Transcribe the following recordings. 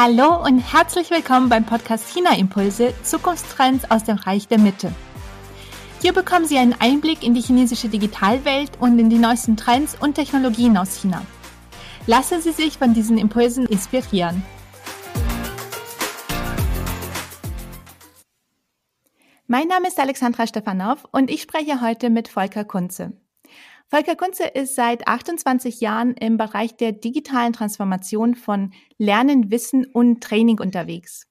Hallo und herzlich willkommen beim Podcast China Impulse Zukunftstrends aus dem Reich der Mitte. Hier bekommen Sie einen Einblick in die chinesische Digitalwelt und in die neuesten Trends und Technologien aus China. Lassen Sie sich von diesen Impulsen inspirieren. Mein Name ist Alexandra Stefanov und ich spreche heute mit Volker Kunze. Volker Kunze ist seit 28 Jahren im Bereich der digitalen Transformation von Lernen, Wissen und Training unterwegs.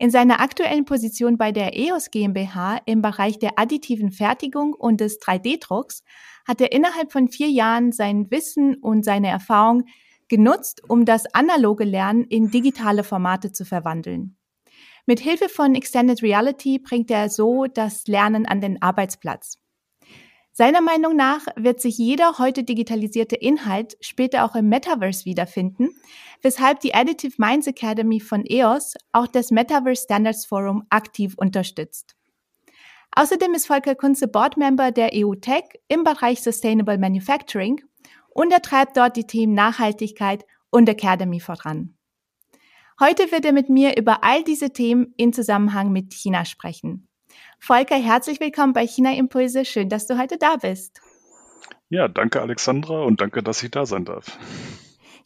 In seiner aktuellen Position bei der EOS GmbH im Bereich der additiven Fertigung und des 3D-Drucks hat er innerhalb von vier Jahren sein Wissen und seine Erfahrung genutzt, um das analoge Lernen in digitale Formate zu verwandeln. Mit Hilfe von Extended Reality bringt er so das Lernen an den Arbeitsplatz. Seiner Meinung nach wird sich jeder heute digitalisierte Inhalt später auch im Metaverse wiederfinden, weshalb die Additive Minds Academy von EOS auch das Metaverse Standards Forum aktiv unterstützt. Außerdem ist Volker Kunze Boardmember der EU Tech im Bereich Sustainable Manufacturing und er treibt dort die Themen Nachhaltigkeit und Academy voran. Heute wird er mit mir über all diese Themen in Zusammenhang mit China sprechen. Volker, herzlich willkommen bei China Impulse. Schön, dass du heute da bist. Ja, danke Alexandra und danke, dass ich da sein darf.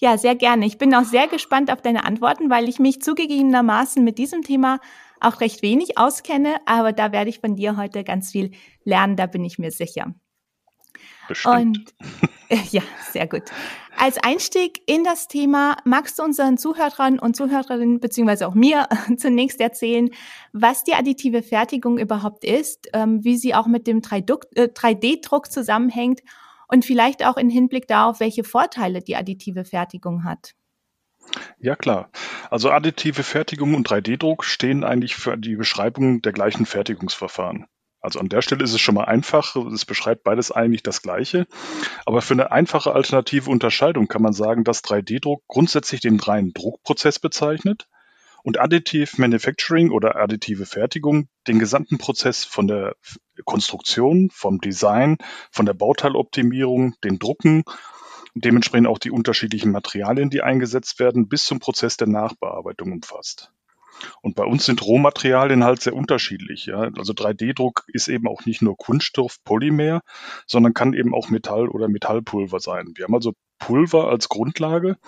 Ja, sehr gerne. Ich bin auch sehr gespannt auf deine Antworten, weil ich mich zugegebenermaßen mit diesem Thema auch recht wenig auskenne, aber da werde ich von dir heute ganz viel lernen, da bin ich mir sicher. Bestimmt. Und ja, sehr gut. Als Einstieg in das Thema magst du unseren Zuhörern und Zuhörerinnen beziehungsweise auch mir zunächst erzählen, was die additive Fertigung überhaupt ist, ähm, wie sie auch mit dem 3D-Druck äh, zusammenhängt und vielleicht auch in Hinblick darauf, welche Vorteile die additive Fertigung hat. Ja, klar. Also additive Fertigung und 3D-Druck stehen eigentlich für die Beschreibung der gleichen Fertigungsverfahren. Also an der Stelle ist es schon mal einfach. Es beschreibt beides eigentlich das Gleiche. Aber für eine einfache alternative Unterscheidung kann man sagen, dass 3D-Druck grundsätzlich den reinen Druckprozess bezeichnet und Additive Manufacturing oder additive Fertigung den gesamten Prozess von der Konstruktion, vom Design, von der Bauteiloptimierung, den Drucken, dementsprechend auch die unterschiedlichen Materialien, die eingesetzt werden, bis zum Prozess der Nachbearbeitung umfasst. Und bei uns sind Rohmaterialien halt sehr unterschiedlich. Ja? Also 3D-Druck ist eben auch nicht nur Kunststoff, Polymer, sondern kann eben auch Metall oder Metallpulver sein. Wir haben also Pulver als Grundlage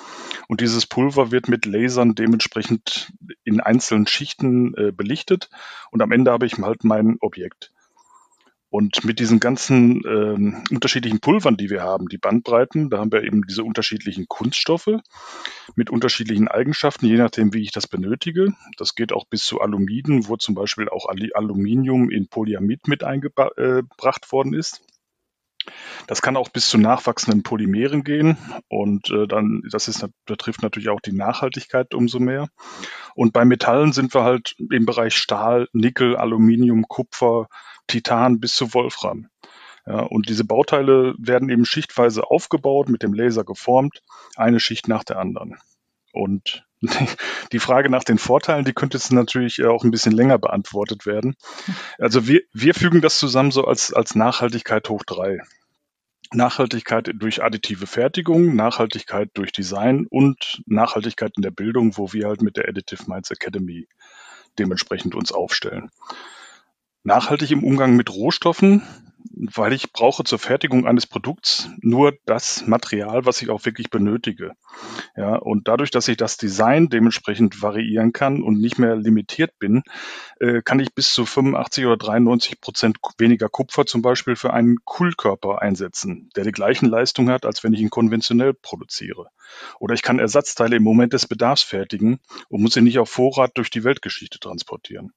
und dieses Pulver wird mit Lasern dementsprechend in einzelnen Schichten äh, belichtet und am Ende habe ich halt mein Objekt. Und mit diesen ganzen ähm, unterschiedlichen Pulvern, die wir haben, die Bandbreiten, da haben wir eben diese unterschiedlichen Kunststoffe mit unterschiedlichen Eigenschaften, je nachdem, wie ich das benötige. Das geht auch bis zu Alumiden, wo zum Beispiel auch Aluminium in Polyamid mit eingebracht äh, worden ist. Das kann auch bis zu nachwachsenden Polymeren gehen und äh, dann, das ist, betrifft natürlich auch die Nachhaltigkeit umso mehr. Und bei Metallen sind wir halt im Bereich Stahl, Nickel, Aluminium, Kupfer, Titan bis zu Wolfram. Ja, und diese Bauteile werden eben schichtweise aufgebaut, mit dem Laser geformt, eine Schicht nach der anderen. Und die Frage nach den Vorteilen, die könnte jetzt natürlich auch ein bisschen länger beantwortet werden. Also wir, wir fügen das zusammen so als, als Nachhaltigkeit hoch drei. Nachhaltigkeit durch additive Fertigung, Nachhaltigkeit durch Design und Nachhaltigkeit in der Bildung, wo wir halt mit der Additive Minds Academy dementsprechend uns aufstellen. Nachhaltig im Umgang mit Rohstoffen, weil ich brauche zur Fertigung eines Produkts nur das Material, was ich auch wirklich benötige. Ja, und dadurch, dass ich das Design dementsprechend variieren kann und nicht mehr limitiert bin, äh, kann ich bis zu 85 oder 93 Prozent weniger Kupfer zum Beispiel für einen Kühlkörper einsetzen, der die gleichen Leistungen hat, als wenn ich ihn konventionell produziere. Oder ich kann Ersatzteile im Moment des Bedarfs fertigen und muss sie nicht auf Vorrat durch die Weltgeschichte transportieren.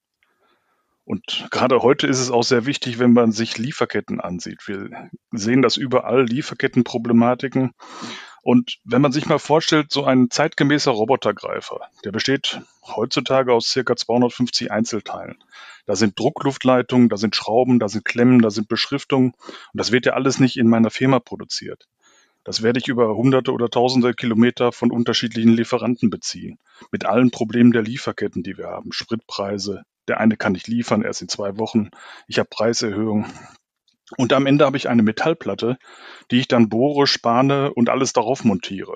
Und gerade heute ist es auch sehr wichtig, wenn man sich Lieferketten ansieht. Wir sehen das überall, Lieferkettenproblematiken. Und wenn man sich mal vorstellt, so ein zeitgemäßer Robotergreifer, der besteht heutzutage aus circa 250 Einzelteilen. Da sind Druckluftleitungen, da sind Schrauben, da sind Klemmen, da sind Beschriftungen. Und das wird ja alles nicht in meiner Firma produziert. Das werde ich über hunderte oder tausende Kilometer von unterschiedlichen Lieferanten beziehen. Mit allen Problemen der Lieferketten, die wir haben. Spritpreise, der eine kann nicht liefern, erst in zwei Wochen. Ich habe Preiserhöhungen. Und am Ende habe ich eine Metallplatte, die ich dann bohre, spane und alles darauf montiere.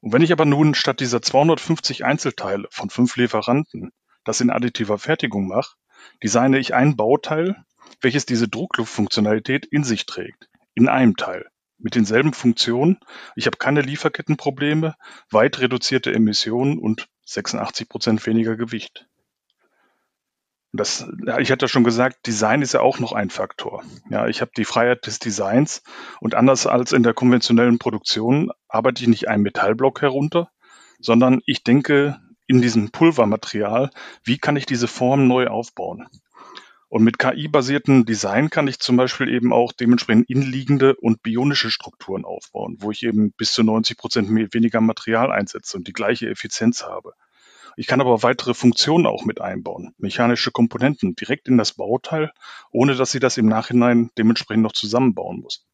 Und wenn ich aber nun statt dieser 250 Einzelteile von fünf Lieferanten das in additiver Fertigung mache, designe ich ein Bauteil, welches diese Druckluftfunktionalität in sich trägt, in einem Teil, mit denselben Funktionen. Ich habe keine Lieferkettenprobleme, weit reduzierte Emissionen und 86 Prozent weniger Gewicht. Das, ja, ich hatte schon gesagt, Design ist ja auch noch ein Faktor. Ja, ich habe die Freiheit des Designs und anders als in der konventionellen Produktion arbeite ich nicht einen Metallblock herunter, sondern ich denke in diesem Pulvermaterial, wie kann ich diese Form neu aufbauen? Und mit KI-basierten Design kann ich zum Beispiel eben auch dementsprechend inliegende und bionische Strukturen aufbauen, wo ich eben bis zu 90 Prozent weniger Material einsetze und die gleiche Effizienz habe. Ich kann aber weitere Funktionen auch mit einbauen, mechanische Komponenten direkt in das Bauteil, ohne dass sie das im Nachhinein dementsprechend noch zusammenbauen muss.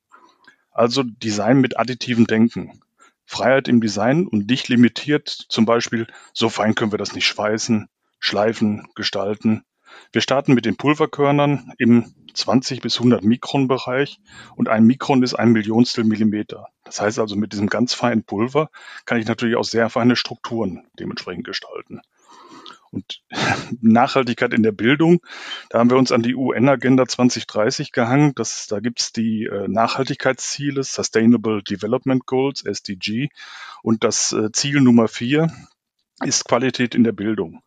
Also Design mit additivem Denken. Freiheit im Design und nicht limitiert, zum Beispiel, so fein können wir das nicht schweißen, schleifen, gestalten, wir starten mit den Pulverkörnern im 20 bis 100 Mikron Bereich und ein Mikron ist ein Millionstel Millimeter. Das heißt also, mit diesem ganz feinen Pulver kann ich natürlich auch sehr feine Strukturen dementsprechend gestalten. Und Nachhaltigkeit in der Bildung, da haben wir uns an die UN-Agenda 2030 gehangen. Das, da gibt es die äh, Nachhaltigkeitsziele, Sustainable Development Goals, SDG. Und das äh, Ziel Nummer vier ist Qualität in der Bildung.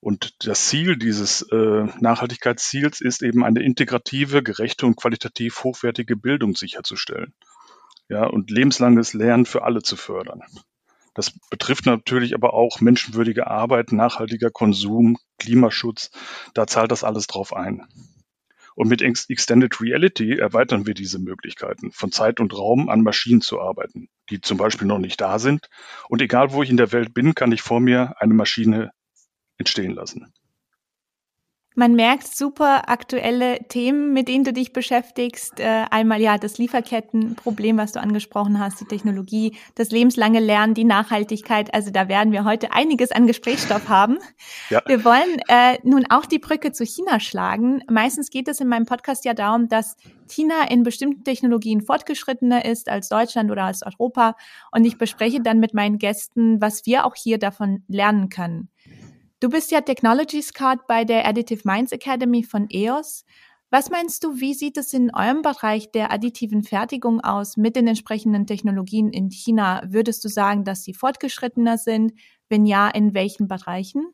Und das Ziel dieses äh, Nachhaltigkeitsziels ist eben eine integrative, gerechte und qualitativ hochwertige Bildung sicherzustellen. Ja, und lebenslanges Lernen für alle zu fördern. Das betrifft natürlich aber auch menschenwürdige Arbeit, nachhaltiger Konsum, Klimaschutz. Da zahlt das alles drauf ein. Und mit Extended Reality erweitern wir diese Möglichkeiten, von Zeit und Raum an Maschinen zu arbeiten, die zum Beispiel noch nicht da sind. Und egal wo ich in der Welt bin, kann ich vor mir eine Maschine entstehen lassen. Man merkt super aktuelle Themen, mit denen du dich beschäftigst. Äh, einmal ja das Lieferkettenproblem, was du angesprochen hast, die Technologie, das lebenslange Lernen, die Nachhaltigkeit. Also da werden wir heute einiges an Gesprächsstoff haben. Ja. Wir wollen äh, nun auch die Brücke zu China schlagen. Meistens geht es in meinem Podcast ja darum, dass China in bestimmten Technologien fortgeschrittener ist als Deutschland oder als Europa. Und ich bespreche dann mit meinen Gästen, was wir auch hier davon lernen können. Du bist ja Technology Scout bei der Additive Minds Academy von EOS. Was meinst du, wie sieht es in eurem Bereich der additiven Fertigung aus mit den entsprechenden Technologien in China? Würdest du sagen, dass sie fortgeschrittener sind? Wenn ja, in welchen Bereichen?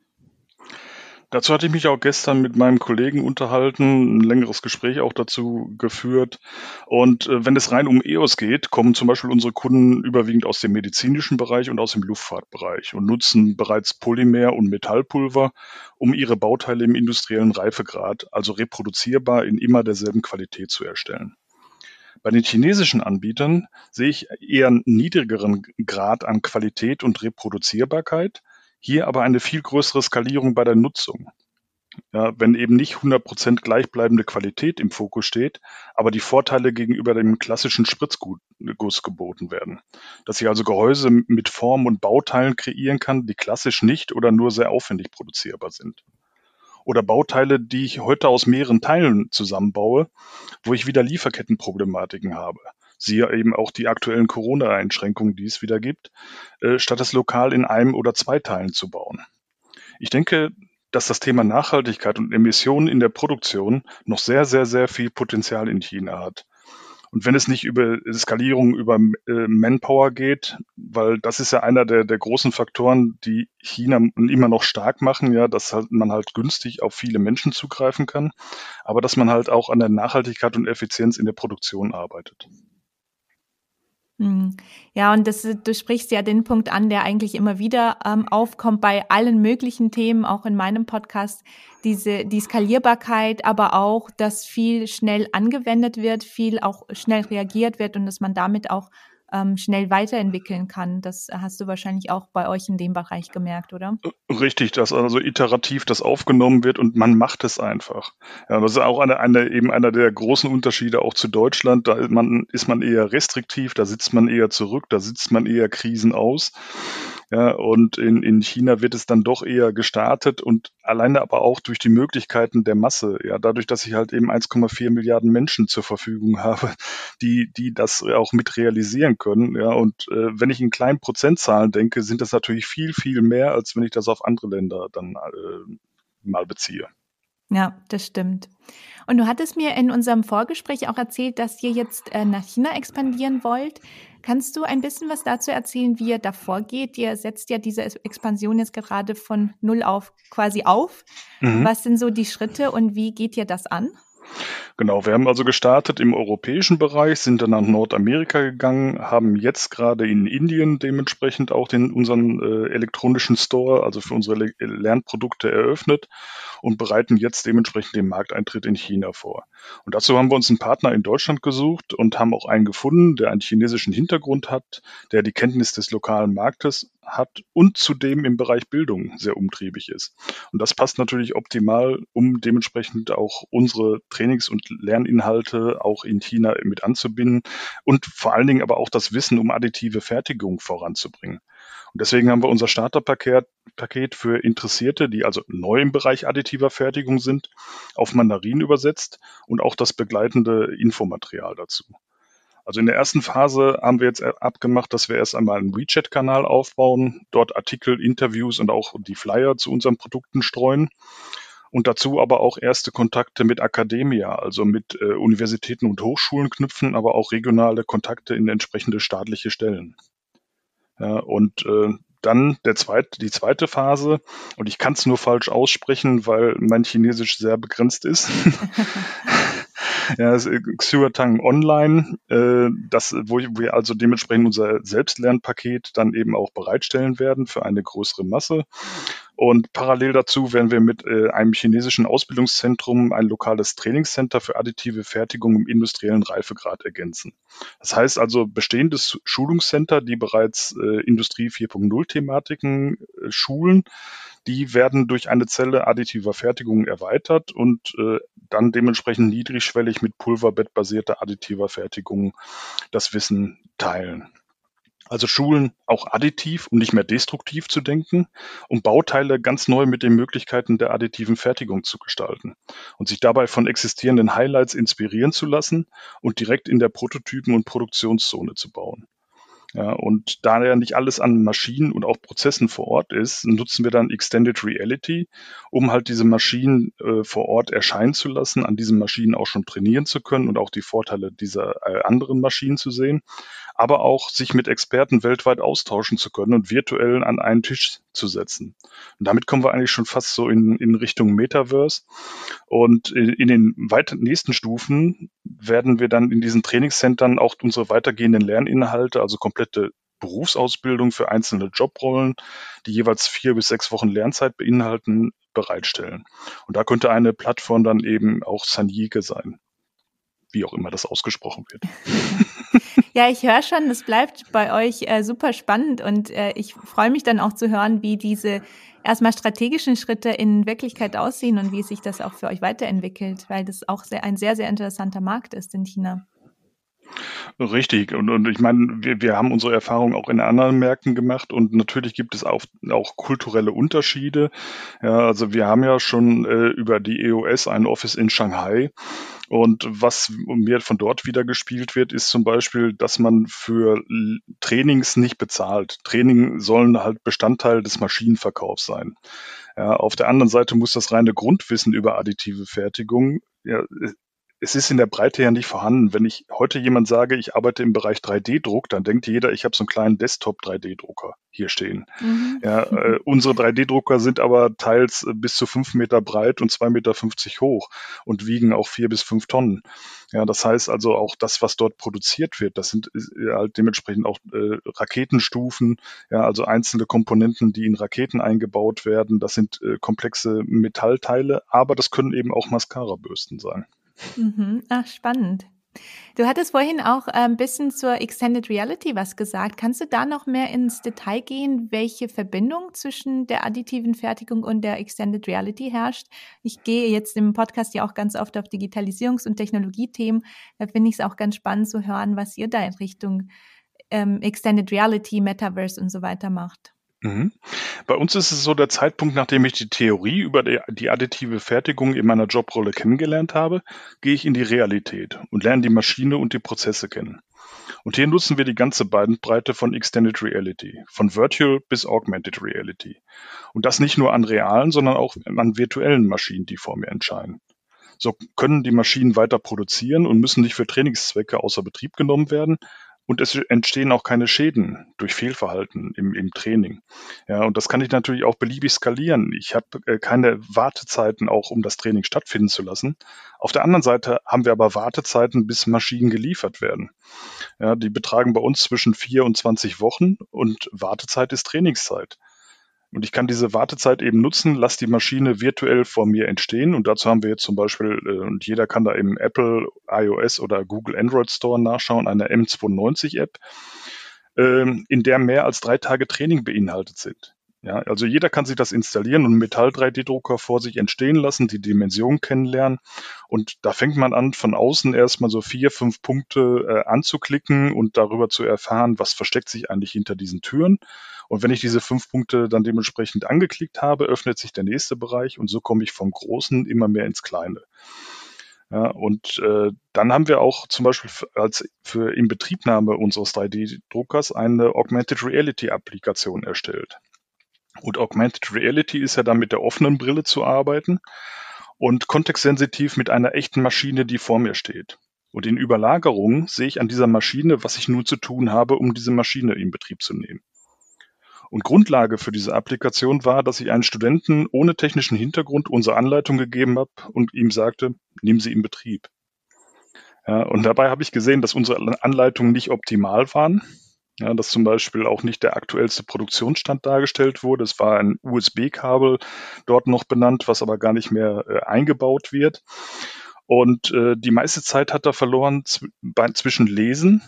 Dazu hatte ich mich auch gestern mit meinem Kollegen unterhalten, ein längeres Gespräch auch dazu geführt. Und äh, wenn es rein um EOS geht, kommen zum Beispiel unsere Kunden überwiegend aus dem medizinischen Bereich und aus dem Luftfahrtbereich und nutzen bereits Polymer- und Metallpulver, um ihre Bauteile im industriellen Reifegrad, also reproduzierbar in immer derselben Qualität zu erstellen. Bei den chinesischen Anbietern sehe ich eher einen niedrigeren Grad an Qualität und Reproduzierbarkeit, hier aber eine viel größere Skalierung bei der Nutzung. Ja, wenn eben nicht 100% gleichbleibende Qualität im Fokus steht, aber die Vorteile gegenüber dem klassischen Spritzguss geboten werden. Dass ich also Gehäuse mit Form und Bauteilen kreieren kann, die klassisch nicht oder nur sehr aufwendig produzierbar sind. Oder Bauteile, die ich heute aus mehreren Teilen zusammenbaue, wo ich wieder Lieferkettenproblematiken habe siehe eben auch die aktuellen Corona-Einschränkungen, die es wieder gibt, äh, statt es lokal in einem oder zwei Teilen zu bauen. Ich denke, dass das Thema Nachhaltigkeit und Emissionen in der Produktion noch sehr, sehr, sehr viel Potenzial in China hat. Und wenn es nicht über Skalierung, über äh, Manpower geht, weil das ist ja einer der, der großen Faktoren, die China immer noch stark machen, ja, dass halt man halt günstig auf viele Menschen zugreifen kann, aber dass man halt auch an der Nachhaltigkeit und Effizienz in der Produktion arbeitet. Hm. Ja, und das, du sprichst ja den Punkt an, der eigentlich immer wieder ähm, aufkommt bei allen möglichen Themen, auch in meinem Podcast, diese, die Skalierbarkeit, aber auch, dass viel schnell angewendet wird, viel auch schnell reagiert wird und dass man damit auch ähm, schnell weiterentwickeln kann. Das hast du wahrscheinlich auch bei euch in dem Bereich gemerkt, oder? Richtig, dass also iterativ das aufgenommen wird und man macht es einfach. Ja, das ist auch eine, eine, eben einer der großen Unterschiede auch zu Deutschland. Da ist man, ist man eher restriktiv, da sitzt man eher zurück, da sitzt man eher Krisen aus. Ja, und in, in China wird es dann doch eher gestartet und alleine aber auch durch die Möglichkeiten der Masse. Ja, dadurch, dass ich halt eben 1,4 Milliarden Menschen zur Verfügung habe, die, die das auch mit realisieren können. Ja, und äh, wenn ich in kleinen Prozentzahlen denke, sind das natürlich viel, viel mehr, als wenn ich das auf andere Länder dann äh, mal beziehe. Ja, das stimmt. Und du hattest mir in unserem Vorgespräch auch erzählt, dass ihr jetzt äh, nach China expandieren wollt. Kannst du ein bisschen was dazu erzählen, wie ihr da vorgeht? Ihr setzt ja diese Expansion jetzt gerade von null auf quasi auf. Mhm. Was sind so die Schritte und wie geht ihr das an? Genau, wir haben also gestartet im europäischen Bereich, sind dann nach Nordamerika gegangen, haben jetzt gerade in Indien dementsprechend auch den, unseren äh, elektronischen Store, also für unsere Le Lernprodukte eröffnet und bereiten jetzt dementsprechend den Markteintritt in China vor. Und dazu haben wir uns einen Partner in Deutschland gesucht und haben auch einen gefunden, der einen chinesischen Hintergrund hat, der die Kenntnis des lokalen Marktes hat und zudem im Bereich Bildung sehr umtriebig ist. Und das passt natürlich optimal, um dementsprechend auch unsere Trainings- und Lerninhalte auch in China mit anzubinden und vor allen Dingen aber auch das Wissen um additive Fertigung voranzubringen. Und deswegen haben wir unser Starterpaket Paket für Interessierte, die also neu im Bereich additiver Fertigung sind, auf Mandarin übersetzt und auch das begleitende Infomaterial dazu. Also in der ersten Phase haben wir jetzt abgemacht, dass wir erst einmal einen WeChat-Kanal aufbauen, dort Artikel, Interviews und auch die Flyer zu unseren Produkten streuen und dazu aber auch erste Kontakte mit Akademia, also mit äh, Universitäten und Hochschulen knüpfen, aber auch regionale Kontakte in entsprechende staatliche Stellen. Ja, und äh, dann der zweite, die zweite Phase, und ich kann es nur falsch aussprechen, weil mein Chinesisch sehr begrenzt ist. ja, Xuatang Online, äh, das, wo wir also dementsprechend unser Selbstlernpaket dann eben auch bereitstellen werden für eine größere Masse. Und parallel dazu werden wir mit äh, einem chinesischen Ausbildungszentrum ein lokales Trainingscenter für additive Fertigung im industriellen Reifegrad ergänzen. Das heißt also bestehendes Schulungscenter, die bereits äh, Industrie 4.0 Thematiken äh, schulen, die werden durch eine Zelle additiver Fertigung erweitert und äh, dann dementsprechend niedrigschwellig mit pulverbettbasierter additiver Fertigung das Wissen teilen. Also Schulen auch additiv und nicht mehr destruktiv zu denken, um Bauteile ganz neu mit den Möglichkeiten der additiven Fertigung zu gestalten und sich dabei von existierenden Highlights inspirieren zu lassen und direkt in der Prototypen- und Produktionszone zu bauen. Ja, und da ja nicht alles an Maschinen und auch Prozessen vor Ort ist, nutzen wir dann Extended Reality, um halt diese Maschinen äh, vor Ort erscheinen zu lassen, an diesen Maschinen auch schon trainieren zu können und auch die Vorteile dieser äh, anderen Maschinen zu sehen, aber auch sich mit Experten weltweit austauschen zu können und virtuell an einen Tisch zu setzen. Und damit kommen wir eigentlich schon fast so in, in Richtung Metaverse. Und in, in den weiteren nächsten Stufen werden wir dann in diesen Trainingscentern auch unsere weitergehenden Lerninhalte, also komplette Berufsausbildung für einzelne Jobrollen, die jeweils vier bis sechs Wochen Lernzeit beinhalten, bereitstellen. Und da könnte eine Plattform dann eben auch Sanjike sein, wie auch immer das ausgesprochen wird. Ja, ich höre schon, es bleibt bei euch äh, super spannend und äh, ich freue mich dann auch zu hören, wie diese erstmal strategischen Schritte in Wirklichkeit aussehen und wie sich das auch für euch weiterentwickelt, weil das auch sehr, ein sehr, sehr interessanter Markt ist in China. Richtig. Und, und ich meine, wir, wir haben unsere Erfahrungen auch in anderen Märkten gemacht und natürlich gibt es auch, auch kulturelle Unterschiede. Ja, also wir haben ja schon äh, über die EOS ein Office in Shanghai. Und was mir von dort wieder gespielt wird, ist zum Beispiel, dass man für Trainings nicht bezahlt. Training sollen halt Bestandteil des Maschinenverkaufs sein. Ja, auf der anderen Seite muss das reine Grundwissen über additive Fertigung ja, es ist in der Breite ja nicht vorhanden. Wenn ich heute jemand sage, ich arbeite im Bereich 3D-Druck, dann denkt jeder, ich habe so einen kleinen Desktop-3D-Drucker hier stehen. Mhm. Ja, äh, unsere 3D-Drucker sind aber teils äh, bis zu fünf Meter breit und zwei Meter fünfzig hoch und wiegen auch vier bis fünf Tonnen. Ja, das heißt also auch das, was dort produziert wird, das sind äh, halt dementsprechend auch äh, Raketenstufen, ja, also einzelne Komponenten, die in Raketen eingebaut werden. Das sind äh, komplexe Metallteile, aber das können eben auch Mascara-Bürsten sein. Mhm. Ach, spannend. Du hattest vorhin auch ein bisschen zur Extended Reality was gesagt. Kannst du da noch mehr ins Detail gehen, welche Verbindung zwischen der additiven Fertigung und der Extended Reality herrscht? Ich gehe jetzt im Podcast ja auch ganz oft auf Digitalisierungs- und Technologiethemen. Da finde ich es auch ganz spannend zu hören, was ihr da in Richtung ähm, Extended Reality, Metaverse und so weiter macht. Mhm. Bei uns ist es so der Zeitpunkt, nachdem ich die Theorie über die, die additive Fertigung in meiner Jobrolle kennengelernt habe, gehe ich in die Realität und lerne die Maschine und die Prozesse kennen. Und hier nutzen wir die ganze Bandbreite von Extended Reality, von Virtual bis Augmented Reality. Und das nicht nur an realen, sondern auch an virtuellen Maschinen, die vor mir entscheiden. So können die Maschinen weiter produzieren und müssen nicht für Trainingszwecke außer Betrieb genommen werden, und es entstehen auch keine Schäden durch Fehlverhalten im, im Training. Ja, und das kann ich natürlich auch beliebig skalieren. Ich habe äh, keine Wartezeiten auch, um das Training stattfinden zu lassen. Auf der anderen Seite haben wir aber Wartezeiten, bis Maschinen geliefert werden. Ja, die betragen bei uns zwischen vier und 20 Wochen und Wartezeit ist Trainingszeit. Und ich kann diese Wartezeit eben nutzen, lass die Maschine virtuell vor mir entstehen. Und dazu haben wir jetzt zum Beispiel, äh, und jeder kann da im Apple iOS oder Google Android Store nachschauen, eine M92-App, äh, in der mehr als drei Tage Training beinhaltet sind. Ja, also jeder kann sich das installieren und einen Metall-3D-Drucker vor sich entstehen lassen, die Dimension kennenlernen. Und da fängt man an, von außen erstmal so vier, fünf Punkte äh, anzuklicken und darüber zu erfahren, was versteckt sich eigentlich hinter diesen Türen. Und wenn ich diese fünf Punkte dann dementsprechend angeklickt habe, öffnet sich der nächste Bereich und so komme ich vom Großen immer mehr ins Kleine. Ja, und äh, dann haben wir auch zum Beispiel als für Inbetriebnahme unseres 3D-Druckers eine Augmented Reality-Applikation erstellt. Und Augmented Reality ist ja dann mit der offenen Brille zu arbeiten und kontextsensitiv mit einer echten Maschine, die vor mir steht. Und in Überlagerungen sehe ich an dieser Maschine, was ich nun zu tun habe, um diese Maschine in Betrieb zu nehmen. Und Grundlage für diese Applikation war, dass ich einen Studenten ohne technischen Hintergrund unsere Anleitung gegeben habe und ihm sagte, nehmen Sie in Betrieb. Ja, und dabei habe ich gesehen, dass unsere Anleitungen nicht optimal waren ja, dass zum Beispiel auch nicht der aktuellste Produktionsstand dargestellt wurde. Es war ein USB-Kabel dort noch benannt, was aber gar nicht mehr äh, eingebaut wird. Und äh, die meiste Zeit hat er verloren zwischen Lesen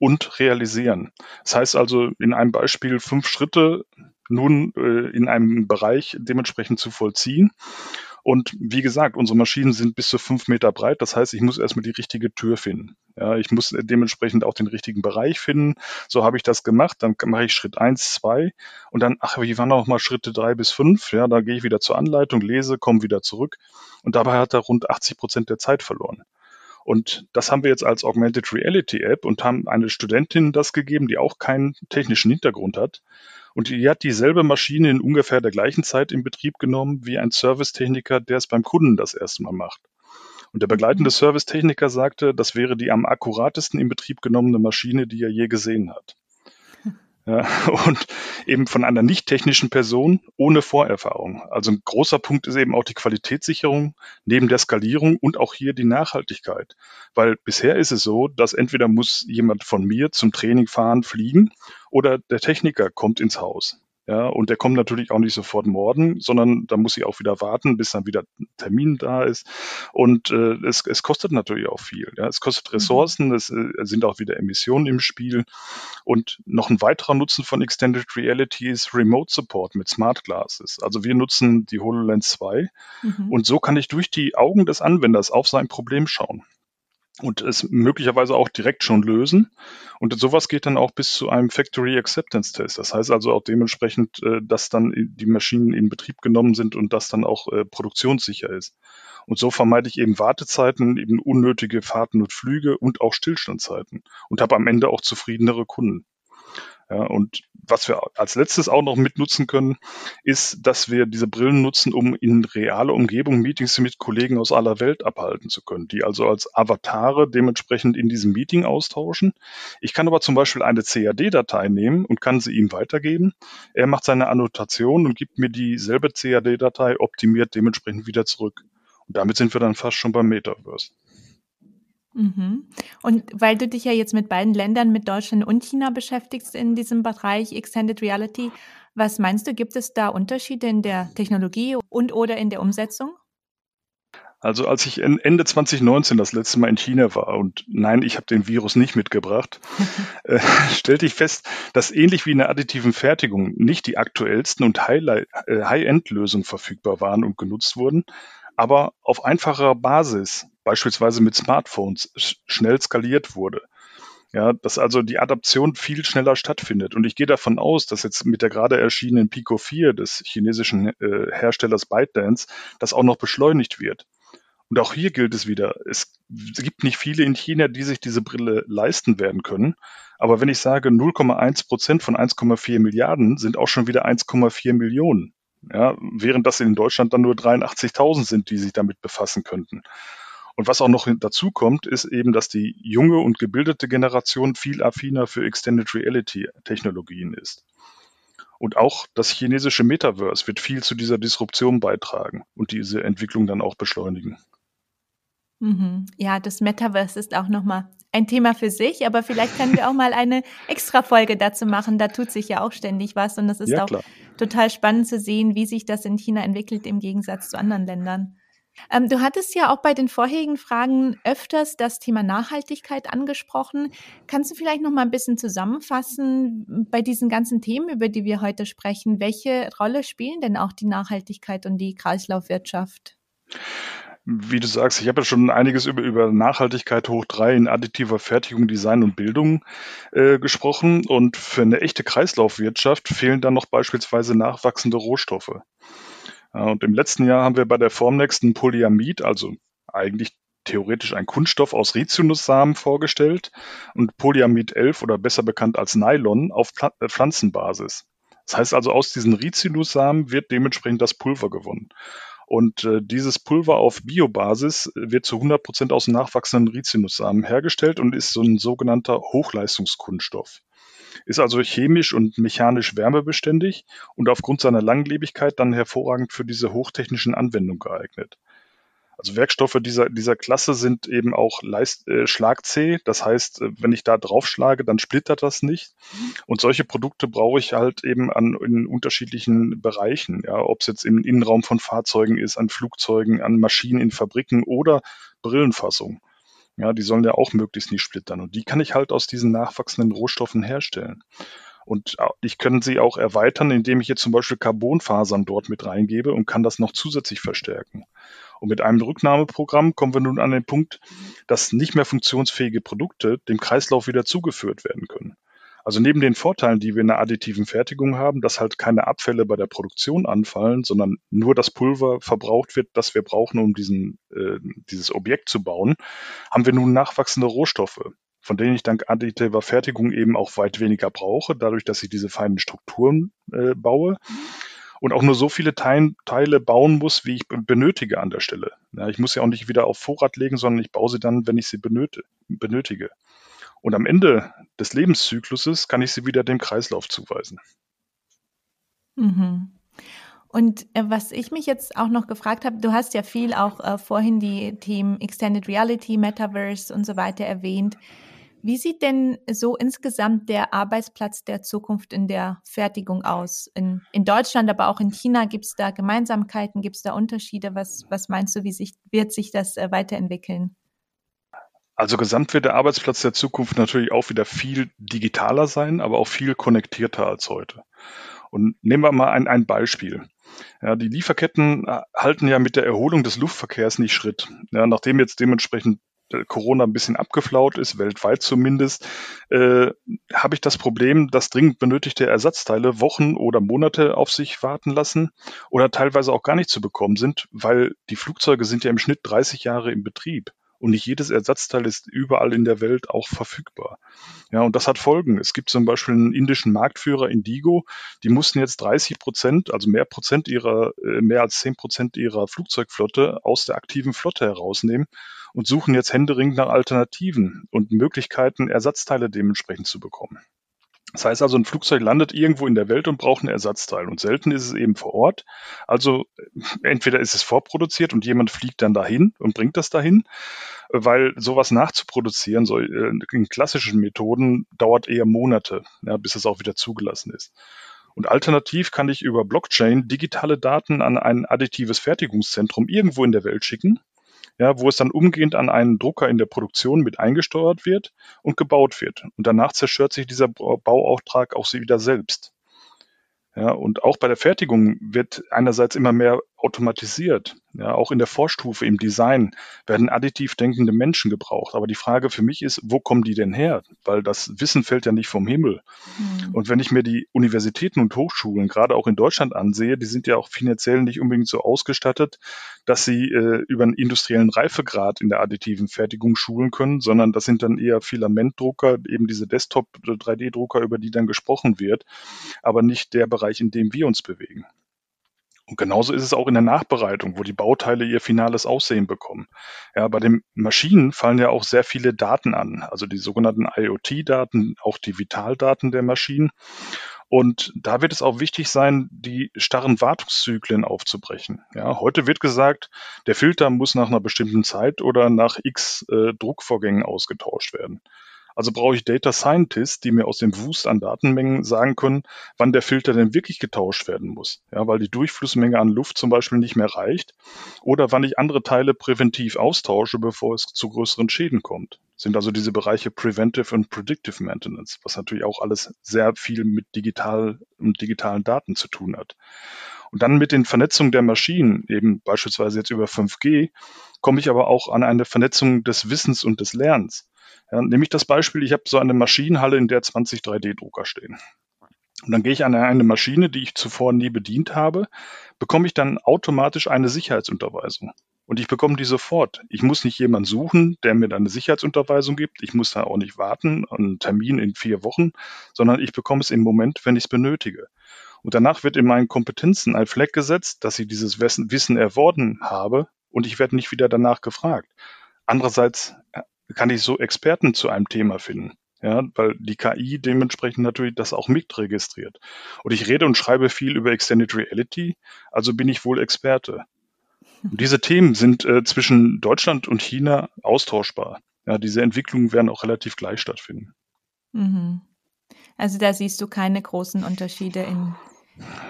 und Realisieren. Das heißt also in einem Beispiel fünf Schritte nun äh, in einem Bereich dementsprechend zu vollziehen. Und wie gesagt, unsere Maschinen sind bis zu fünf Meter breit. Das heißt, ich muss erstmal die richtige Tür finden. Ja, ich muss dementsprechend auch den richtigen Bereich finden. So habe ich das gemacht. Dann mache ich Schritt eins, zwei und dann, ach, wie waren noch mal Schritte drei bis fünf? Ja, da gehe ich wieder zur Anleitung, lese, komme wieder zurück. Und dabei hat er rund 80 Prozent der Zeit verloren. Und das haben wir jetzt als Augmented Reality App und haben eine Studentin das gegeben, die auch keinen technischen Hintergrund hat. Und die hat dieselbe Maschine in ungefähr der gleichen Zeit in Betrieb genommen wie ein Servicetechniker, der es beim Kunden das erste Mal macht. Und der begleitende mhm. Servicetechniker sagte, das wäre die am akkuratesten in Betrieb genommene Maschine, die er je gesehen hat. Ja, und eben von einer nicht technischen Person ohne Vorerfahrung. Also ein großer Punkt ist eben auch die Qualitätssicherung neben der Skalierung und auch hier die Nachhaltigkeit. Weil bisher ist es so, dass entweder muss jemand von mir zum Training fahren, fliegen oder der Techniker kommt ins Haus. Ja, und der kommt natürlich auch nicht sofort morgen, sondern da muss ich auch wieder warten, bis dann wieder ein Termin da ist. Und äh, es, es kostet natürlich auch viel. Ja. Es kostet mhm. Ressourcen, es äh, sind auch wieder Emissionen im Spiel. Und noch ein weiterer Nutzen von Extended Reality ist Remote Support mit Smart Glasses. Also wir nutzen die HoloLens 2 mhm. und so kann ich durch die Augen des Anwenders auf sein Problem schauen und es möglicherweise auch direkt schon lösen. Und sowas geht dann auch bis zu einem Factory Acceptance Test. Das heißt also auch dementsprechend, äh, dass dann die Maschinen in Betrieb genommen sind und das dann auch äh, produktionssicher ist. Und so vermeide ich eben Wartezeiten, eben unnötige Fahrten und Flüge und auch Stillstandzeiten und habe am Ende auch zufriedenere Kunden. Ja, und was wir als letztes auch noch mitnutzen können, ist, dass wir diese Brillen nutzen, um in realer Umgebung Meetings mit Kollegen aus aller Welt abhalten zu können, die also als Avatare dementsprechend in diesem Meeting austauschen. Ich kann aber zum Beispiel eine CAD-Datei nehmen und kann sie ihm weitergeben. Er macht seine Annotation und gibt mir dieselbe CAD-Datei optimiert dementsprechend wieder zurück. Und damit sind wir dann fast schon beim Metaverse. Mhm. Und weil du dich ja jetzt mit beiden Ländern, mit Deutschland und China beschäftigst in diesem Bereich Extended Reality, was meinst du, gibt es da Unterschiede in der Technologie und oder in der Umsetzung? Also als ich Ende 2019 das letzte Mal in China war und nein, ich habe den Virus nicht mitgebracht, äh, stellte ich fest, dass ähnlich wie in der additiven Fertigung nicht die aktuellsten und äh, High-End-Lösungen verfügbar waren und genutzt wurden, aber auf einfacher Basis beispielsweise mit Smartphones schnell skaliert wurde. Ja, dass also die Adaption viel schneller stattfindet. Und ich gehe davon aus, dass jetzt mit der gerade erschienenen Pico 4 des chinesischen äh, Herstellers ByteDance das auch noch beschleunigt wird. Und auch hier gilt es wieder, es gibt nicht viele in China, die sich diese Brille leisten werden können. Aber wenn ich sage 0,1 Prozent von 1,4 Milliarden sind auch schon wieder 1,4 Millionen. Ja, während das in Deutschland dann nur 83.000 sind, die sich damit befassen könnten. Und was auch noch dazu kommt, ist eben, dass die junge und gebildete Generation viel affiner für Extended Reality Technologien ist. Und auch das chinesische Metaverse wird viel zu dieser Disruption beitragen und diese Entwicklung dann auch beschleunigen. Mhm. Ja, das Metaverse ist auch nochmal ein Thema für sich, aber vielleicht können wir auch mal eine extra Folge dazu machen. Da tut sich ja auch ständig was und es ist ja, auch total spannend zu sehen, wie sich das in China entwickelt im Gegensatz zu anderen Ländern. Ähm, du hattest ja auch bei den vorherigen Fragen öfters das Thema Nachhaltigkeit angesprochen. Kannst du vielleicht noch mal ein bisschen zusammenfassen bei diesen ganzen Themen, über die wir heute sprechen? Welche Rolle spielen denn auch die Nachhaltigkeit und die Kreislaufwirtschaft? Wie du sagst, ich habe ja schon einiges über, über Nachhaltigkeit hoch drei in additiver Fertigung, Design und Bildung äh, gesprochen. Und für eine echte Kreislaufwirtschaft fehlen dann noch beispielsweise nachwachsende Rohstoffe. Und im letzten Jahr haben wir bei der Formnext ein Polyamid, also eigentlich theoretisch ein Kunststoff aus Rizinussamen vorgestellt und Polyamid 11 oder besser bekannt als Nylon auf äh, Pflanzenbasis. Das heißt also, aus diesen Rizinussamen wird dementsprechend das Pulver gewonnen. Und äh, dieses Pulver auf Biobasis wird zu 100 Prozent aus nachwachsenden Rizinussamen hergestellt und ist so ein sogenannter Hochleistungskunststoff ist also chemisch und mechanisch wärmebeständig und aufgrund seiner Langlebigkeit dann hervorragend für diese hochtechnischen Anwendungen geeignet. Also Werkstoffe dieser, dieser Klasse sind eben auch leist, äh, schlagzäh. Das heißt, äh, wenn ich da draufschlage, dann splittert das nicht. Und solche Produkte brauche ich halt eben an, in unterschiedlichen Bereichen. Ja, ob es jetzt im Innenraum von Fahrzeugen ist, an Flugzeugen, an Maschinen in Fabriken oder Brillenfassungen. Ja, die sollen ja auch möglichst nicht splittern. Und die kann ich halt aus diesen nachwachsenden Rohstoffen herstellen. Und ich kann sie auch erweitern, indem ich jetzt zum Beispiel Carbonfasern dort mit reingebe und kann das noch zusätzlich verstärken. Und mit einem Rücknahmeprogramm kommen wir nun an den Punkt, dass nicht mehr funktionsfähige Produkte dem Kreislauf wieder zugeführt werden können. Also neben den Vorteilen, die wir in der additiven Fertigung haben, dass halt keine Abfälle bei der Produktion anfallen, sondern nur das Pulver verbraucht wird, das wir brauchen, um diesen, äh, dieses Objekt zu bauen, haben wir nun nachwachsende Rohstoffe, von denen ich dank additiver Fertigung eben auch weit weniger brauche, dadurch, dass ich diese feinen Strukturen äh, baue und auch nur so viele Teil, Teile bauen muss, wie ich benötige an der Stelle. Ja, ich muss ja auch nicht wieder auf Vorrat legen, sondern ich baue sie dann, wenn ich sie benötige. Und am Ende des Lebenszykluses kann ich sie wieder dem Kreislauf zuweisen. Mhm. Und äh, was ich mich jetzt auch noch gefragt habe, du hast ja viel auch äh, vorhin die Themen Extended Reality, Metaverse und so weiter erwähnt. Wie sieht denn so insgesamt der Arbeitsplatz der Zukunft in der Fertigung aus? In, in Deutschland, aber auch in China gibt es da Gemeinsamkeiten, gibt es da Unterschiede? Was, was meinst du, wie sich, wird sich das äh, weiterentwickeln? Also gesamt wird der Arbeitsplatz der Zukunft natürlich auch wieder viel digitaler sein, aber auch viel konnektierter als heute. Und nehmen wir mal ein, ein Beispiel. Ja, die Lieferketten äh, halten ja mit der Erholung des Luftverkehrs nicht Schritt. Ja, nachdem jetzt dementsprechend äh, Corona ein bisschen abgeflaut ist, weltweit zumindest, äh, habe ich das Problem, dass dringend benötigte Ersatzteile Wochen oder Monate auf sich warten lassen oder teilweise auch gar nicht zu bekommen sind, weil die Flugzeuge sind ja im Schnitt 30 Jahre im Betrieb und nicht jedes Ersatzteil ist überall in der Welt auch verfügbar. Ja, und das hat Folgen. Es gibt zum Beispiel einen indischen Marktführer Indigo, die mussten jetzt 30 Prozent, also mehr Prozent ihrer, äh, mehr als 10 Prozent ihrer Flugzeugflotte aus der aktiven Flotte herausnehmen und suchen jetzt händeringend nach Alternativen und Möglichkeiten, Ersatzteile dementsprechend zu bekommen. Das heißt also, ein Flugzeug landet irgendwo in der Welt und braucht ein Ersatzteil. Und selten ist es eben vor Ort. Also entweder ist es vorproduziert und jemand fliegt dann dahin und bringt das dahin, weil sowas nachzuproduzieren, so äh, in klassischen Methoden, dauert eher Monate, ja, bis es auch wieder zugelassen ist. Und alternativ kann ich über Blockchain digitale Daten an ein additives Fertigungszentrum irgendwo in der Welt schicken ja, wo es dann umgehend an einen Drucker in der Produktion mit eingesteuert wird und gebaut wird. Und danach zerstört sich dieser Bauauftrag auch wieder selbst. Ja, und auch bei der Fertigung wird einerseits immer mehr automatisiert. Ja, auch in der Vorstufe, im Design werden additiv denkende Menschen gebraucht. Aber die Frage für mich ist, wo kommen die denn her? Weil das Wissen fällt ja nicht vom Himmel. Mhm. Und wenn ich mir die Universitäten und Hochschulen, gerade auch in Deutschland ansehe, die sind ja auch finanziell nicht unbedingt so ausgestattet, dass sie äh, über einen industriellen Reifegrad in der additiven Fertigung schulen können, sondern das sind dann eher Filamentdrucker, eben diese Desktop-3D-Drucker, über die dann gesprochen wird, aber nicht der Bereich, in dem wir uns bewegen. Und genauso ist es auch in der Nachbereitung, wo die Bauteile ihr finales Aussehen bekommen. Ja, bei den Maschinen fallen ja auch sehr viele Daten an, also die sogenannten IoT-Daten, auch die Vitaldaten der Maschinen. Und da wird es auch wichtig sein, die starren Wartungszyklen aufzubrechen. Ja, heute wird gesagt, der Filter muss nach einer bestimmten Zeit oder nach x äh, Druckvorgängen ausgetauscht werden. Also brauche ich Data Scientists, die mir aus dem Wust an Datenmengen sagen können, wann der Filter denn wirklich getauscht werden muss. Ja, weil die Durchflussmenge an Luft zum Beispiel nicht mehr reicht. Oder wann ich andere Teile präventiv austausche, bevor es zu größeren Schäden kommt. Sind also diese Bereiche Preventive und Predictive Maintenance, was natürlich auch alles sehr viel mit digital und digitalen Daten zu tun hat. Und dann mit den Vernetzungen der Maschinen, eben beispielsweise jetzt über 5G, komme ich aber auch an eine Vernetzung des Wissens und des Lernens. Ja, nehme ich das Beispiel, ich habe so eine Maschinenhalle, in der 20 3D-Drucker stehen. Und dann gehe ich an eine Maschine, die ich zuvor nie bedient habe, bekomme ich dann automatisch eine Sicherheitsunterweisung. Und ich bekomme die sofort. Ich muss nicht jemanden suchen, der mir dann eine Sicherheitsunterweisung gibt. Ich muss da auch nicht warten, einen Termin in vier Wochen, sondern ich bekomme es im Moment, wenn ich es benötige. Und danach wird in meinen Kompetenzen ein Fleck gesetzt, dass ich dieses Wissen erworben habe und ich werde nicht wieder danach gefragt. Andererseits kann ich so Experten zu einem Thema finden. Ja, weil die KI dementsprechend natürlich das auch mitregistriert. Und ich rede und schreibe viel über Extended Reality, also bin ich wohl Experte. Und diese Themen sind äh, zwischen Deutschland und China austauschbar. Ja, diese Entwicklungen werden auch relativ gleich stattfinden. Mhm. Also da siehst du keine großen Unterschiede in,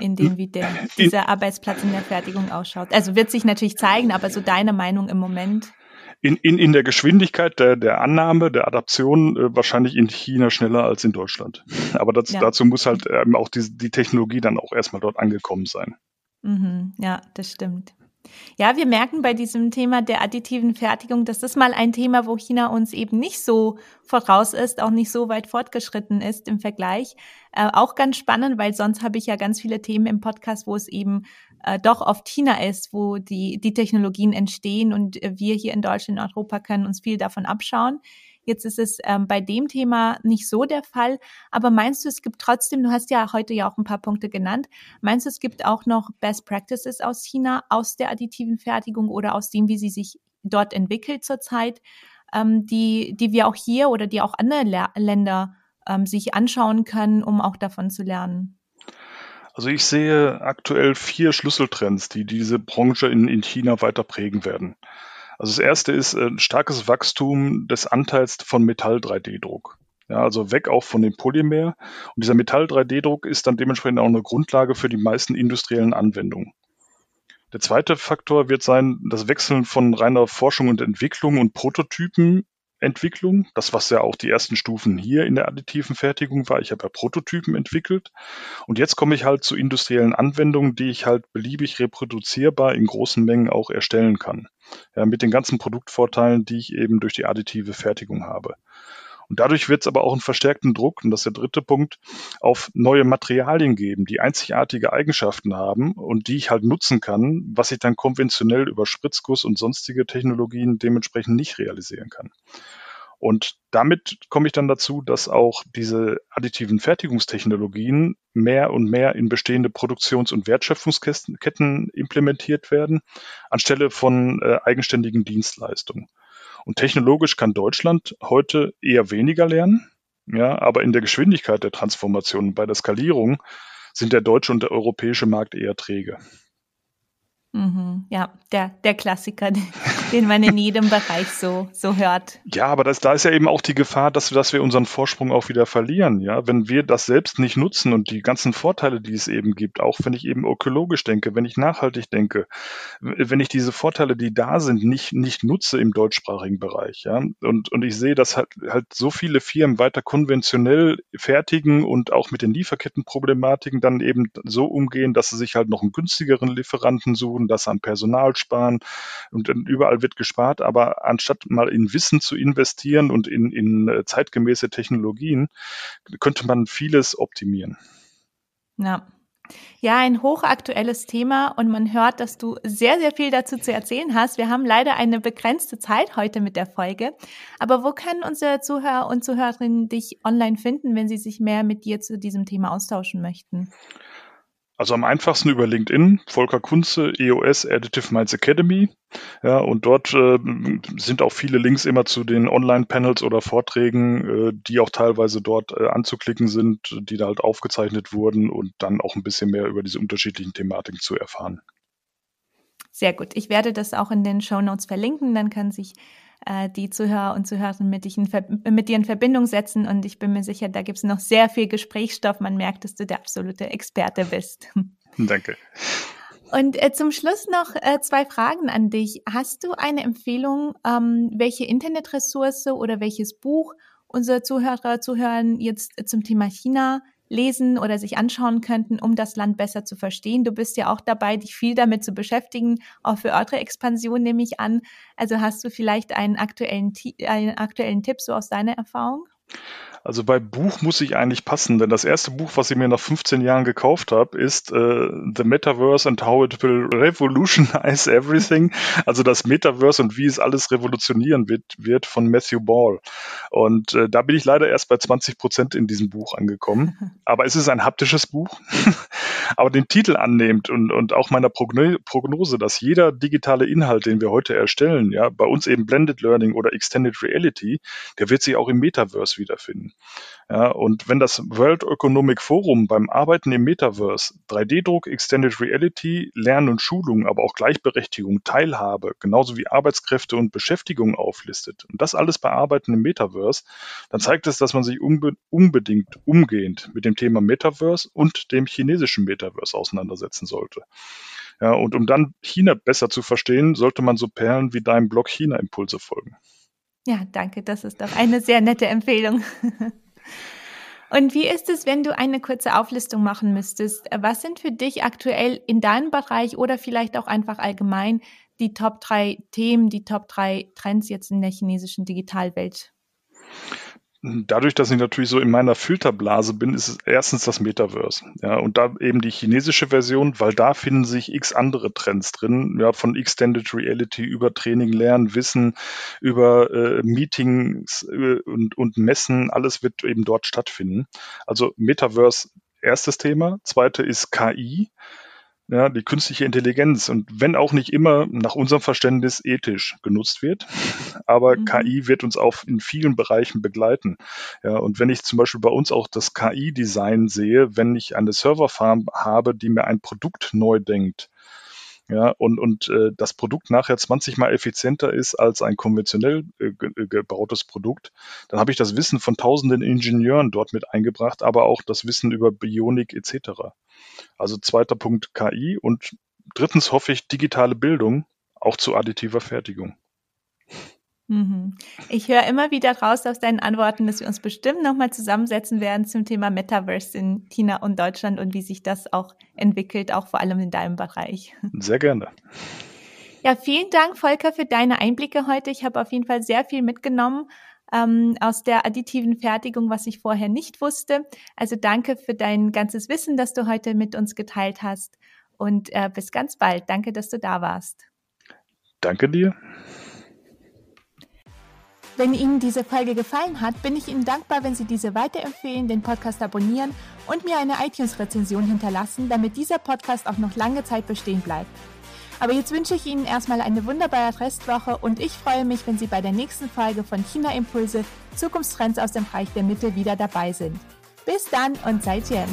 in dem, wie der, dieser Arbeitsplatz in der Fertigung ausschaut. Also wird sich natürlich zeigen, aber so deine Meinung im Moment? In, in, in der Geschwindigkeit der, der Annahme, der Adaption äh, wahrscheinlich in China schneller als in Deutschland. Aber das, ja. dazu muss halt ähm, auch die, die Technologie dann auch erstmal dort angekommen sein. Mhm, ja, das stimmt. Ja, wir merken bei diesem Thema der additiven Fertigung, dass das mal ein Thema, wo China uns eben nicht so voraus ist, auch nicht so weit fortgeschritten ist im Vergleich. Äh, auch ganz spannend, weil sonst habe ich ja ganz viele Themen im Podcast, wo es eben äh, doch oft China ist, wo die, die Technologien entstehen und äh, wir hier in Deutschland und Europa können uns viel davon abschauen. Jetzt ist es ähm, bei dem Thema nicht so der Fall. Aber meinst du, es gibt trotzdem, du hast ja heute ja auch ein paar Punkte genannt, meinst du, es gibt auch noch Best Practices aus China, aus der additiven Fertigung oder aus dem, wie sie sich dort entwickelt zurzeit, ähm, die, die wir auch hier oder die auch andere Länder ähm, sich anschauen können, um auch davon zu lernen? Also ich sehe aktuell vier Schlüsseltrends, die diese Branche in, in China weiter prägen werden. Also das erste ist ein äh, starkes Wachstum des Anteils von Metall-3D-Druck. Ja, also weg auch von dem Polymer. Und dieser Metall-3D-Druck ist dann dementsprechend auch eine Grundlage für die meisten industriellen Anwendungen. Der zweite Faktor wird sein, das Wechseln von reiner Forschung und Entwicklung und Prototypen Entwicklung, das was ja auch die ersten Stufen hier in der additiven Fertigung war. Ich habe ja Prototypen entwickelt und jetzt komme ich halt zu industriellen Anwendungen, die ich halt beliebig reproduzierbar in großen Mengen auch erstellen kann. Ja, mit den ganzen Produktvorteilen, die ich eben durch die additive Fertigung habe. Und dadurch wird es aber auch einen verstärkten Druck, und das ist der dritte Punkt, auf neue Materialien geben, die einzigartige Eigenschaften haben und die ich halt nutzen kann, was ich dann konventionell über Spritzguss und sonstige Technologien dementsprechend nicht realisieren kann. Und damit komme ich dann dazu, dass auch diese additiven Fertigungstechnologien mehr und mehr in bestehende Produktions- und Wertschöpfungsketten implementiert werden, anstelle von äh, eigenständigen Dienstleistungen. Und technologisch kann Deutschland heute eher weniger lernen, ja, aber in der Geschwindigkeit der Transformation bei der Skalierung sind der deutsche und der europäische Markt eher träge. Mhm, ja, der, der Klassiker, den man in jedem Bereich so, so hört. Ja, aber das, da ist ja eben auch die Gefahr, dass, dass wir unseren Vorsprung auch wieder verlieren. Ja, wenn wir das selbst nicht nutzen und die ganzen Vorteile, die es eben gibt, auch wenn ich eben ökologisch denke, wenn ich nachhaltig denke, wenn ich diese Vorteile, die da sind, nicht, nicht nutze im deutschsprachigen Bereich. Ja, und, und ich sehe, dass halt, halt so viele Firmen weiter konventionell fertigen und auch mit den Lieferkettenproblematiken dann eben so umgehen, dass sie sich halt noch einen günstigeren Lieferanten suchen, dass sie an Personal sparen und überall wird gespart, aber anstatt mal in Wissen zu investieren und in, in äh, zeitgemäße Technologien, könnte man vieles optimieren. Ja. Ja, ein hochaktuelles Thema und man hört, dass du sehr, sehr viel dazu zu erzählen hast. Wir haben leider eine begrenzte Zeit heute mit der Folge. Aber wo können unsere Zuhörer und Zuhörerinnen dich online finden, wenn sie sich mehr mit dir zu diesem Thema austauschen möchten? Also am einfachsten über LinkedIn, Volker Kunze, EOS Additive Minds Academy. Ja, und dort äh, sind auch viele Links immer zu den Online-Panels oder Vorträgen, äh, die auch teilweise dort äh, anzuklicken sind, die da halt aufgezeichnet wurden und dann auch ein bisschen mehr über diese unterschiedlichen Thematiken zu erfahren. Sehr gut. Ich werde das auch in den Show Notes verlinken. Dann kann sich äh, die Zuhörer und Zuhörerinnen mit, mit dir in Verbindung setzen. Und ich bin mir sicher, da gibt es noch sehr viel Gesprächsstoff. Man merkt, dass du der absolute Experte bist. Danke. Und äh, zum Schluss noch äh, zwei Fragen an dich. Hast du eine Empfehlung, ähm, welche Internetressource oder welches Buch unsere Zuhörer zuhören jetzt zum Thema China lesen oder sich anschauen könnten, um das Land besser zu verstehen. Du bist ja auch dabei, dich viel damit zu beschäftigen, auch für eure Expansion nehme ich an. Also hast du vielleicht einen aktuellen, einen aktuellen Tipp so aus deiner Erfahrung? Also bei Buch muss ich eigentlich passen, denn das erste Buch, was ich mir nach 15 Jahren gekauft habe, ist äh, The Metaverse and How It Will Revolutionize Everything. Also das Metaverse und wie es alles revolutionieren wird, wird von Matthew Ball. Und äh, da bin ich leider erst bei 20 Prozent in diesem Buch angekommen. Aber es ist ein haptisches Buch. Aber den Titel annehmt und, und auch meiner Prognose, dass jeder digitale Inhalt, den wir heute erstellen, ja, bei uns eben Blended Learning oder Extended Reality, der wird sich auch im Metaverse wiederfinden. Ja, und wenn das World Economic Forum beim Arbeiten im Metaverse 3D-Druck, Extended Reality, Lernen und Schulung, aber auch Gleichberechtigung, Teilhabe, genauso wie Arbeitskräfte und Beschäftigung auflistet und das alles bei Arbeiten im Metaverse, dann zeigt es, dass man sich unbe unbedingt umgehend mit dem Thema Metaverse und dem chinesischen Metaverse auseinandersetzen sollte. Ja, und um dann China besser zu verstehen, sollte man so Perlen wie deinem Blog China-Impulse folgen. Ja, danke. Das ist doch eine sehr nette Empfehlung. Und wie ist es, wenn du eine kurze Auflistung machen müsstest? Was sind für dich aktuell in deinem Bereich oder vielleicht auch einfach allgemein die Top drei Themen, die Top drei Trends jetzt in der chinesischen Digitalwelt? Dadurch, dass ich natürlich so in meiner Filterblase bin, ist es erstens das Metaverse. Ja, und da eben die chinesische Version, weil da finden sich x andere Trends drin, ja, von Extended Reality über Training, Lernen, Wissen, über äh, Meetings äh, und, und Messen, alles wird eben dort stattfinden. Also Metaverse, erstes Thema. Zweite ist KI ja, die künstliche Intelligenz und wenn auch nicht immer nach unserem Verständnis ethisch genutzt wird, aber mhm. KI wird uns auch in vielen Bereichen begleiten. Ja, und wenn ich zum Beispiel bei uns auch das KI-Design sehe, wenn ich eine Serverfarm habe, die mir ein Produkt neu denkt, ja, und, und äh, das Produkt nachher 20 mal effizienter ist als ein konventionell äh, gebautes Produkt, dann habe ich das Wissen von tausenden Ingenieuren dort mit eingebracht, aber auch das Wissen über Bionik etc. Also zweiter Punkt KI und drittens hoffe ich digitale Bildung auch zu additiver Fertigung. Mhm. Ich höre immer wieder raus aus deinen Antworten, dass wir uns bestimmt nochmal zusammensetzen werden zum Thema Metaverse in China und Deutschland und wie sich das auch entwickelt, auch vor allem in deinem Bereich. Sehr gerne. Ja, vielen Dank, Volker, für deine Einblicke heute. Ich habe auf jeden Fall sehr viel mitgenommen ähm, aus der additiven Fertigung, was ich vorher nicht wusste. Also danke für dein ganzes Wissen, das du heute mit uns geteilt hast. Und äh, bis ganz bald. Danke, dass du da warst. Danke dir. Wenn Ihnen diese Folge gefallen hat, bin ich Ihnen dankbar, wenn Sie diese weiterempfehlen, den Podcast abonnieren und mir eine iTunes-Rezension hinterlassen, damit dieser Podcast auch noch lange Zeit bestehen bleibt. Aber jetzt wünsche ich Ihnen erstmal eine wunderbare Restwoche und ich freue mich, wenn Sie bei der nächsten Folge von China Impulse Zukunftstrends aus dem Bereich der Mitte wieder dabei sind. Bis dann und seid Jen.